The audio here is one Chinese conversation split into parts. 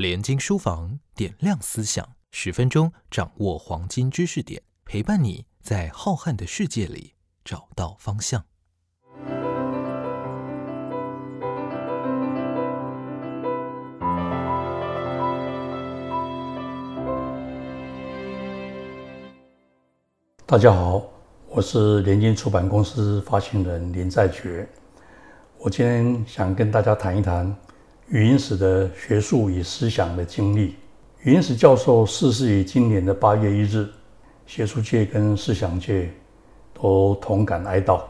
联经书房点亮思想，十分钟掌握黄金知识点，陪伴你在浩瀚的世界里找到方向。大家好，我是联经出版公司发行人林在觉。我今天想跟大家谈一谈语音史的学术与思想的经历。语音史教授逝世于今年的八月一日，学术界跟思想界都同感哀悼，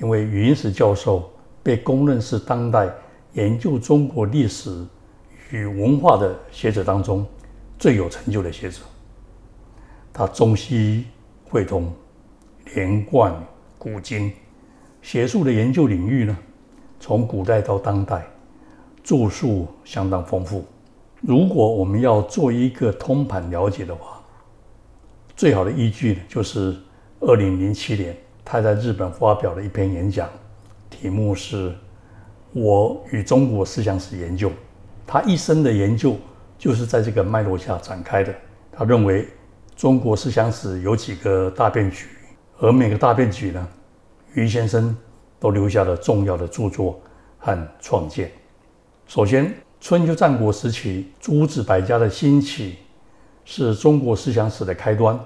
因为语音史教授被公认是当代研究中国历史与文化的学者当中最有成就的学者。他中西汇通，连贯古今，学术的研究领域呢，从古代到当代，著述相当丰富。如果我们要做一个通盘了解的话，最好的依据就是二零零七年他在日本发表了一篇演讲，题目是《我与中国思想史研究》。他一生的研究就是在这个脉络下展开的。他认为。中国思想史有几个大变局，而每个大变局呢，于先生都留下了重要的著作和创建。首先，春秋战国时期诸子百家的兴起，是中国思想史的开端。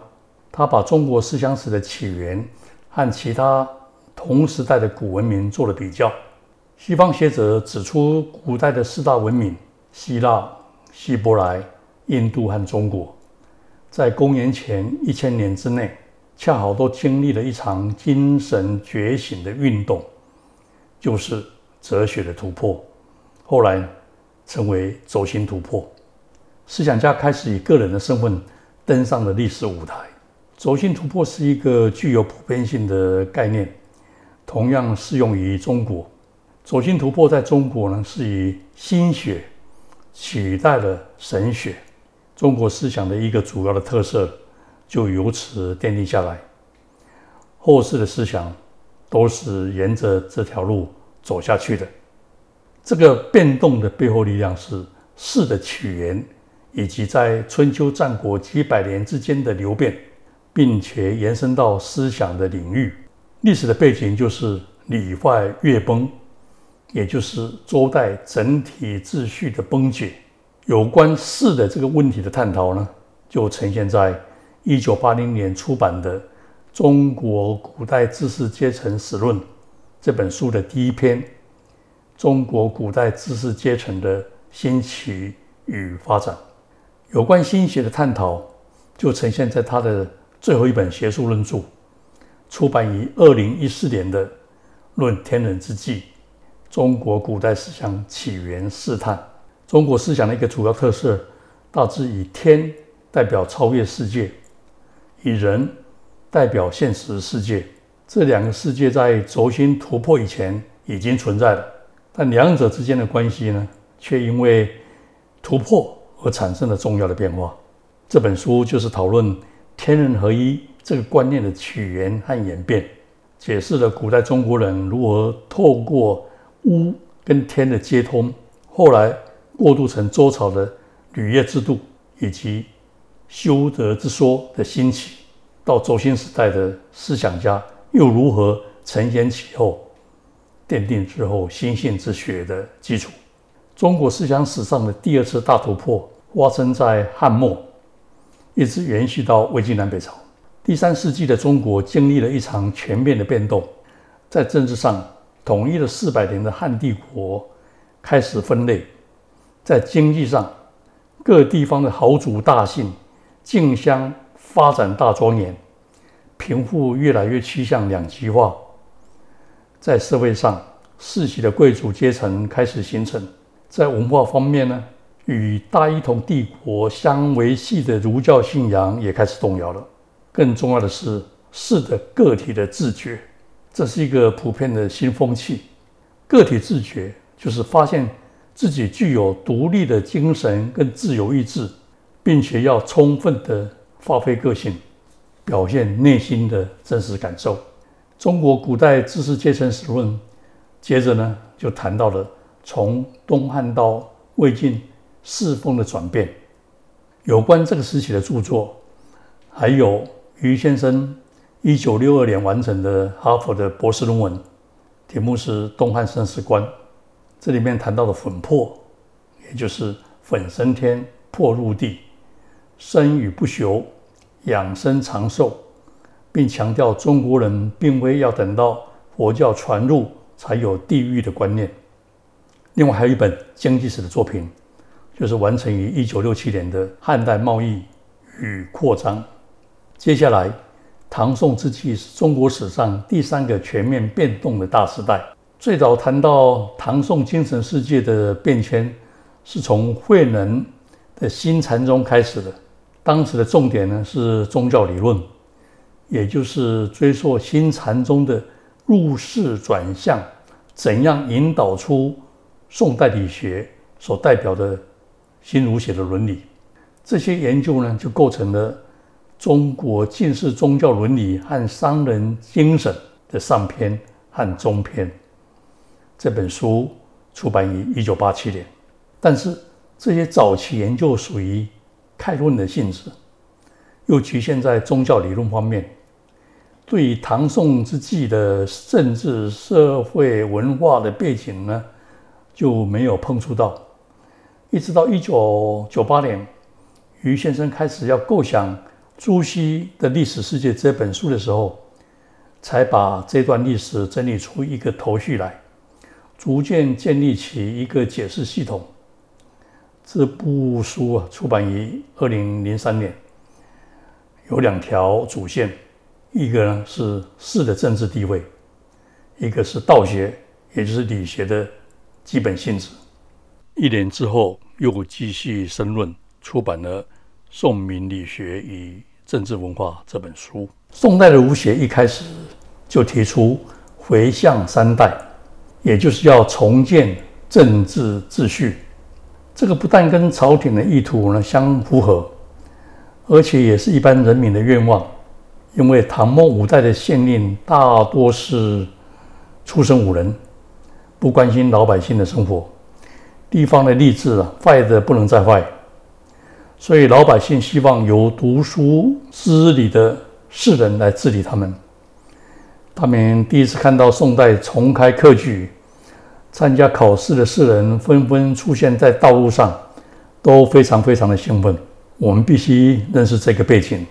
他把中国思想史的起源和其他同时代的古文明做了比较。西方学者指出，古代的四大文明——希腊、希伯来、印度和中国。在公元前一千年之内，恰好都经历了一场精神觉醒的运动，就是哲学的突破。后来成为轴心突破，思想家开始以个人的身份登上了历史舞台。轴心突破是一个具有普遍性的概念，同样适用于中国。轴心突破在中国呢，是以心学取代了神学。中国思想的一个主要的特色，就由此奠定下来。后世的思想都是沿着这条路走下去的。这个变动的背后力量是士的起源，以及在春秋战国几百年之间的流变，并且延伸到思想的领域。历史的背景就是礼坏乐崩，也就是周代整体秩序的崩解。有关士的这个问题的探讨呢，就呈现在一九八零年出版的《中国古代知识阶层史论》这本书的第一篇《中国古代知识阶层的兴起与发展》。有关心学的探讨，就呈现在他的最后一本学术论著，出版于二零一四年的《论天人之际：中国古代思想起源试探》。中国思想的一个主要特色，大致以天代表超越世界，以人代表现实世界。这两个世界在轴心突破以前已经存在了，但两者之间的关系呢，却因为突破而产生了重要的变化。这本书就是讨论天人合一这个观念的起源和演变，解释了古代中国人如何透过巫跟天的接通，后来。过渡成周朝的履业制度，以及修德之说的兴起，到周新时代的思想家又如何承先启后，奠定之后心性之学的基础。中国思想史上的第二次大突破发生在汉末，一直延续到魏晋南北朝。第三世纪的中国经历了一场全面的变动，在政治上统一了四百年的汉帝国开始分裂。在经济上，各地方的豪族大姓竞相发展大庄园，贫富越来越趋向两极化。在社会上，世袭的贵族阶层开始形成。在文化方面呢，与大一统帝国相维系的儒教信仰也开始动摇了。更重要的是，士的个体的自觉，这是一个普遍的新风气。个体自觉就是发现。自己具有独立的精神跟自由意志，并且要充分的发挥个性，表现内心的真实感受。中国古代知识阶层史论，接着呢就谈到了从东汉到魏晋世风的转变。有关这个时期的著作，还有余先生一九六二年完成的哈佛的博士论文，题目是《东汉生死观》。这里面谈到的粉破，也就是粉升天、破入地、生与不朽、养生长寿，并强调中国人并非要等到佛教传入才有地狱的观念。另外还有一本经济史的作品，就是完成于一九六七年的《汉代贸易与扩张》。接下来，唐宋之际是中国史上第三个全面变动的大时代。最早谈到唐宋精神世界的变迁，是从慧能的新禅宗开始的。当时的重点呢是宗教理论，也就是追溯新禅宗的入世转向，怎样引导出宋代理学所代表的新儒学的伦理。这些研究呢，就构成了中国近世宗教伦理和商人精神的上篇和中篇。这本书出版于一九八七年，但是这些早期研究属于概论的性质，又局限在宗教理论方面，对于唐宋之际的政治、社会、文化的背景呢，就没有碰触到。一直到一九九八年，余先生开始要构想朱熹的历史世界这本书的时候，才把这段历史整理出一个头绪来。逐渐建立起一个解释系统。这部书啊，出版于二零零三年，有两条主线，一个呢是士的政治地位，一个是道学，也就是理学的基本性质。一年之后，又继续申论，出版了《宋明理学与政治文化》这本书。宋代的儒学一开始就提出回向三代。也就是要重建政治秩序，这个不但跟朝廷的意图呢相符合，而且也是一般人民的愿望。因为唐末五代的县令大多是出身武人，不关心老百姓的生活，地方的吏治啊坏的不能再坏，所以老百姓希望由读书知礼的士人来治理他们。他们第一次看到宋代重开科举。参加考试的士人纷纷出现在道路上，都非常非常的兴奋。我们必须认识这个背景，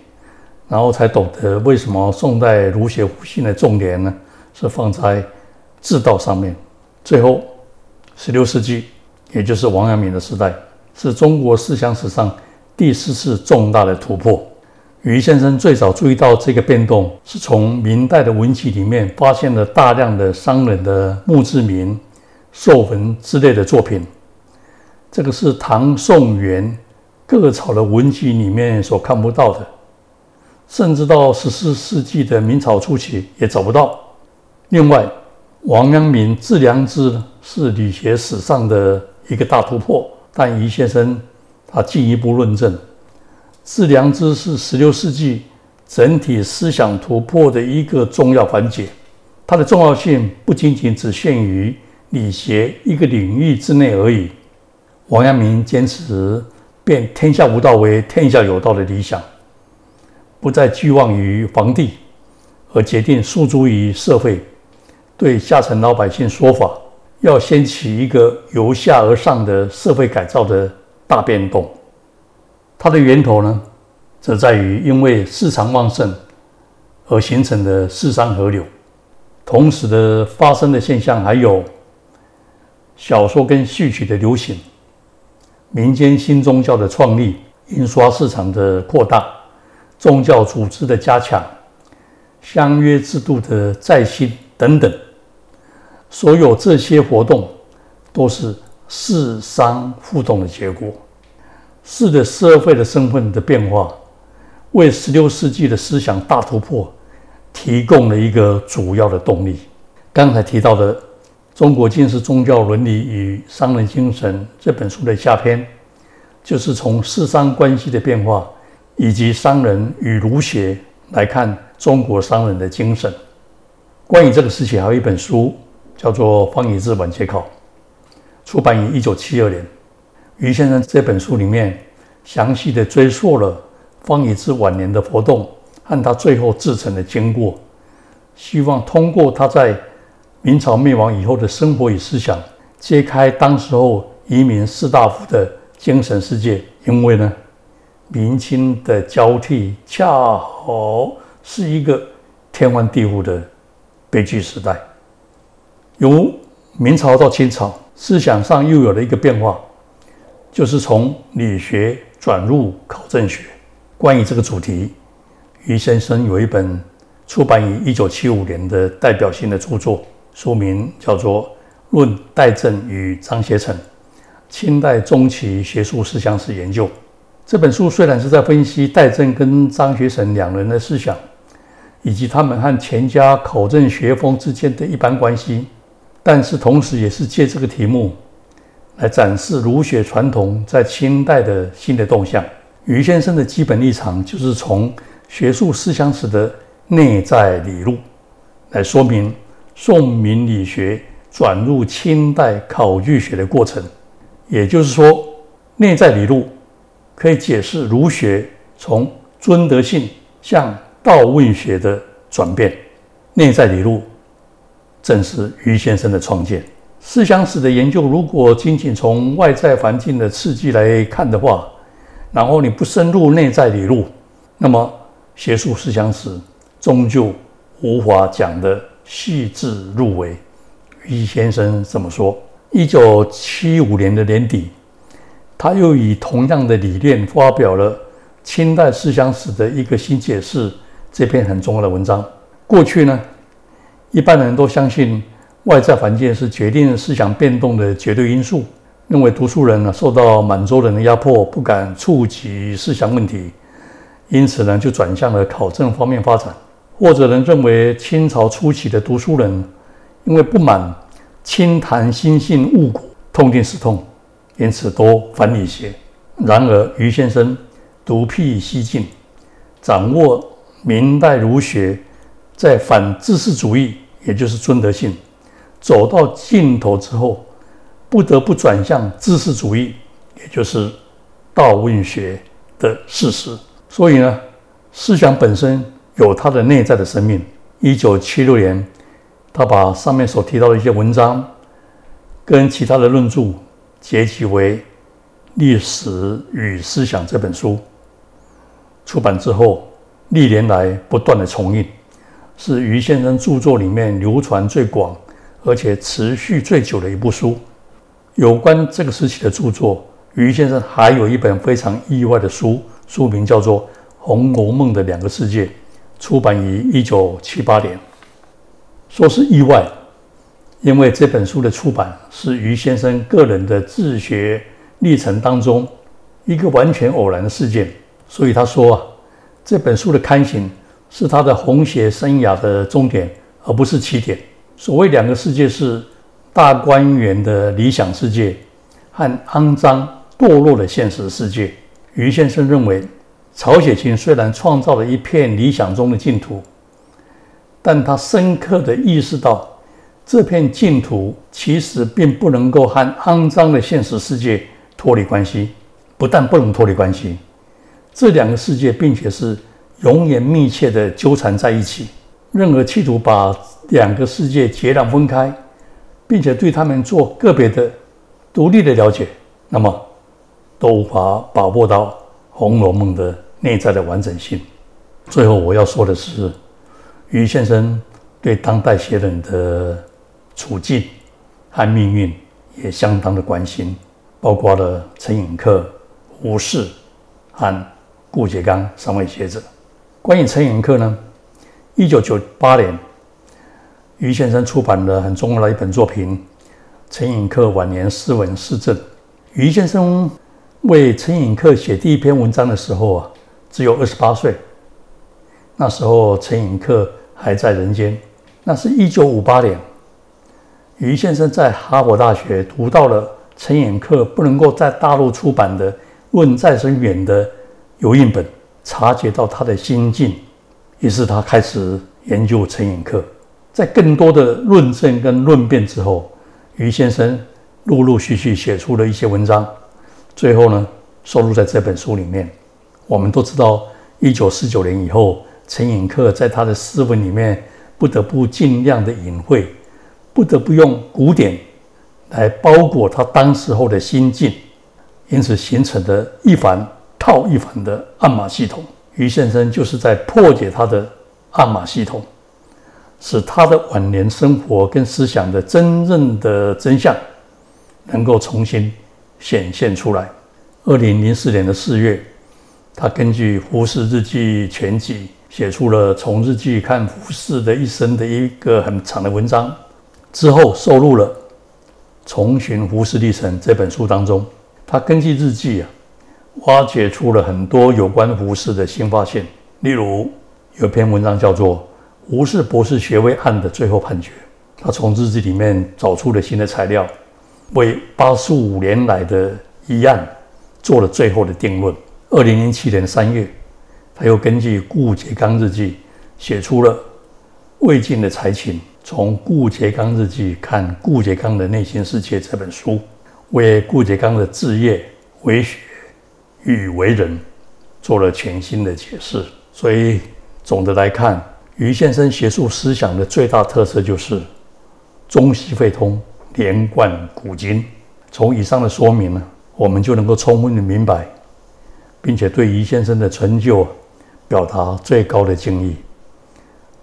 然后才懂得为什么宋代儒学复兴的重点呢是放在治道上面。最后，十六世纪，也就是王阳明的时代，是中国思想史上第四次重大的突破。余先生最早注意到这个变动，是从明代的文集里面发现了大量的商人的墓志铭。寿文之类的作品，这个是唐宋元各朝的文集里面所看不到的，甚至到十四世纪的明朝初期也找不到。另外，王阳明致良知是理学史上的一个大突破，但余先生他进一步论证，致良知是十六世纪整体思想突破的一个重要环节，它的重要性不仅仅只限于。理学一个领域之内而已。王阳明坚持变天下无道为天下有道的理想，不再寄望于皇帝，而决定诉诸于社会，对下层老百姓说法，要掀起一个由下而上的社会改造的大变动。它的源头呢，则在于因为市场旺盛而形成的市商河流，同时的发生的现象还有。小说跟戏曲的流行，民间新宗教的创立，印刷市场的扩大，宗教组织的加强，相约制度的再兴等等，所有这些活动都是士商互动的结果。士的社会的身份的变化，为十六世纪的思想大突破提供了一个主要的动力。刚才提到的。《中国近世宗教伦理与商人精神》这本书的下篇，就是从世商关系的变化以及商人与儒学来看中国商人的精神。关于这个事情，还有一本书叫做《方以智晚节考》，出版于一九七二年。于先生这本书里面详细的追溯了方以智晚年的活动和他最后自成的经过，希望通过他在明朝灭亡以后的生活与思想，揭开当时候移民士大夫的精神世界。因为呢，明清的交替恰好是一个天翻地覆的悲剧时代，由明朝到清朝，思想上又有了一个变化。就是从理学转入考证学。关于这个主题，余先生有一本出版于一九七五年的代表性的著作，书名叫做《论戴震与张学成清代中期学术思想史研究》。这本书虽然是在分析戴震跟张学成两人的思想，以及他们和钱家考证学风之间的一般关系，但是同时也是借这个题目。来展示儒学传统在清代的新的动向。余先生的基本立场就是从学术思想史的内在理路来说明宋明理学转入清代考据学的过程。也就是说，内在理路可以解释儒学从尊德性向道问学的转变。内在理路正是余先生的创建。思想史的研究，如果仅仅从外在环境的刺激来看的话，然后你不深入内在理路，那么学术思想史终究无法讲的细致入微。余先生这么说。一九七五年的年底，他又以同样的理念发表了《清代思想史的一个新解释》这篇很重要的文章。过去呢，一般人都相信。外在环境是决定思想变动的绝对因素。认为读书人呢受到满洲人的压迫，不敢触及思想问题，因此呢就转向了考证方面发展。或者人认为清朝初期的读书人因为不满清谈心性误国，痛定思痛，因此多反理学。然而余先生独辟蹊径，掌握明代儒学在反知识主义，也就是尊德性。走到尽头之后，不得不转向知识主义，也就是道问学的事实。所以呢，思想本身有它的内在的生命。一九七六年，他把上面所提到的一些文章跟其他的论著结集为《历史与思想》这本书。出版之后，历年来不断的重印，是余先生著作里面流传最广。而且持续最久的一部书，有关这个时期的著作，余先生还有一本非常意外的书，书名叫做《红楼梦的两个世界》，出版于一九七八年。说是意外，因为这本书的出版是余先生个人的自学历程当中一个完全偶然的事件，所以他说啊，这本书的刊行是他的红学生涯的终点，而不是起点。所谓两个世界是大观园的理想世界和肮脏堕落的现实世界。于先生认为，曹雪芹虽然创造了一片理想中的净土，但他深刻地意识到，这片净土其实并不能够和肮脏的现实世界脱离关系。不但不能脱离关系，这两个世界并且是永远密切地纠缠在一起。任何企图把两个世界截然分开，并且对他们做个别的、独立的了解，那么都无法把握到《红楼梦》的内在的完整性。最后我要说的是，余先生对当代写人的处境和命运也相当的关心，包括了陈寅恪、胡适和顾颉刚三位学者。关于陈寅恪呢？一九九八年，余先生出版了很重要的一本作品《陈寅恪晚年诗文诗政》。余先生为陈寅恪写第一篇文章的时候啊，只有二十八岁。那时候陈寅恪还在人间。那是一九五八年，余先生在哈佛大学读到了陈寅恪不能够在大陆出版的《论再生远》的油印本，察觉到他的心境。于是他开始研究陈寅恪，在更多的论证跟论辩之后，余先生陆陆续续写出了一些文章，最后呢，收录在这本书里面。我们都知道，一九四九年以后，陈寅恪在他的诗文里面不得不尽量的隐晦，不得不用古典来包裹他当时候的心境，因此形成的一反套一反的暗码系统。于先生就是在破解他的暗码系统，使他的晚年生活跟思想的真正的真相能够重新显现出来。二零零四年的四月。他根据胡适日记全集写出了从日记看胡适的一生的一个很长的文章，之后收录了《重寻胡适历程》这本书当中，他根据日记啊，挖掘出了很多有关胡适的新发现。例如，有篇文章叫做《胡适博士学位案的最后判决》，他从日记里面找出了新的材料，为八十五年来的疑案做了最后的定论。二零零七年三月，他又根据顾颉刚日记写出了魏晋的才情，从顾颉刚日记看顾颉刚的内心世界这本书，为顾颉刚的志业、为学与为人做了全新的解释。所以，总的来看，余先生学术思想的最大特色就是中西汇通，连贯古今。从以上的说明呢，我们就能够充分的明白。并且对于先生的成就表达最高的敬意。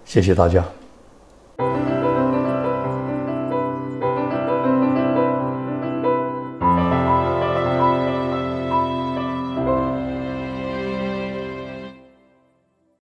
谢谢大家。